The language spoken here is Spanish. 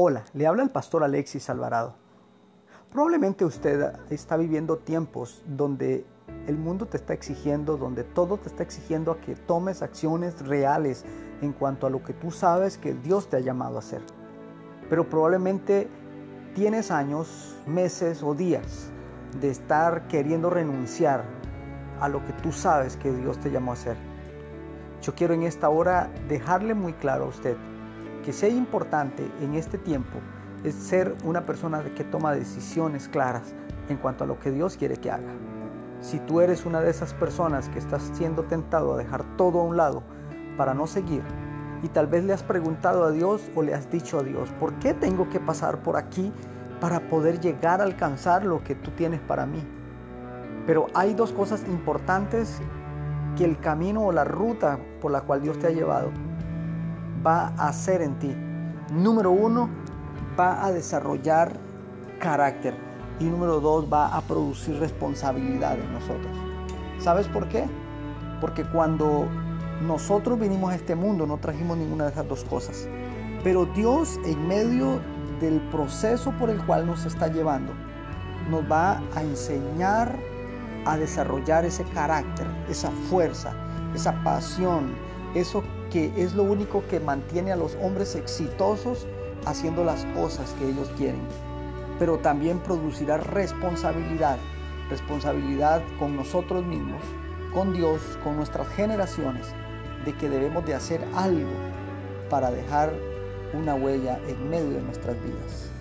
Hola, le habla el pastor Alexis Alvarado. Probablemente usted está viviendo tiempos donde el mundo te está exigiendo, donde todo te está exigiendo a que tomes acciones reales en cuanto a lo que tú sabes que Dios te ha llamado a hacer. Pero probablemente tienes años, meses o días de estar queriendo renunciar a lo que tú sabes que Dios te llamó a hacer. Yo quiero en esta hora dejarle muy claro a usted que sea importante en este tiempo es ser una persona que toma decisiones claras en cuanto a lo que Dios quiere que haga. Si tú eres una de esas personas que estás siendo tentado a dejar todo a un lado para no seguir, y tal vez le has preguntado a Dios o le has dicho a Dios, ¿por qué tengo que pasar por aquí para poder llegar a alcanzar lo que tú tienes para mí? Pero hay dos cosas importantes que el camino o la ruta por la cual Dios te ha llevado va a hacer en ti. Número uno, va a desarrollar carácter. Y número dos, va a producir responsabilidad en nosotros. ¿Sabes por qué? Porque cuando nosotros vinimos a este mundo no trajimos ninguna de esas dos cosas. Pero Dios en medio del proceso por el cual nos está llevando, nos va a enseñar a desarrollar ese carácter, esa fuerza, esa pasión, eso que es lo único que mantiene a los hombres exitosos haciendo las cosas que ellos quieren. Pero también producirá responsabilidad, responsabilidad con nosotros mismos, con Dios, con nuestras generaciones, de que debemos de hacer algo para dejar una huella en medio de nuestras vidas.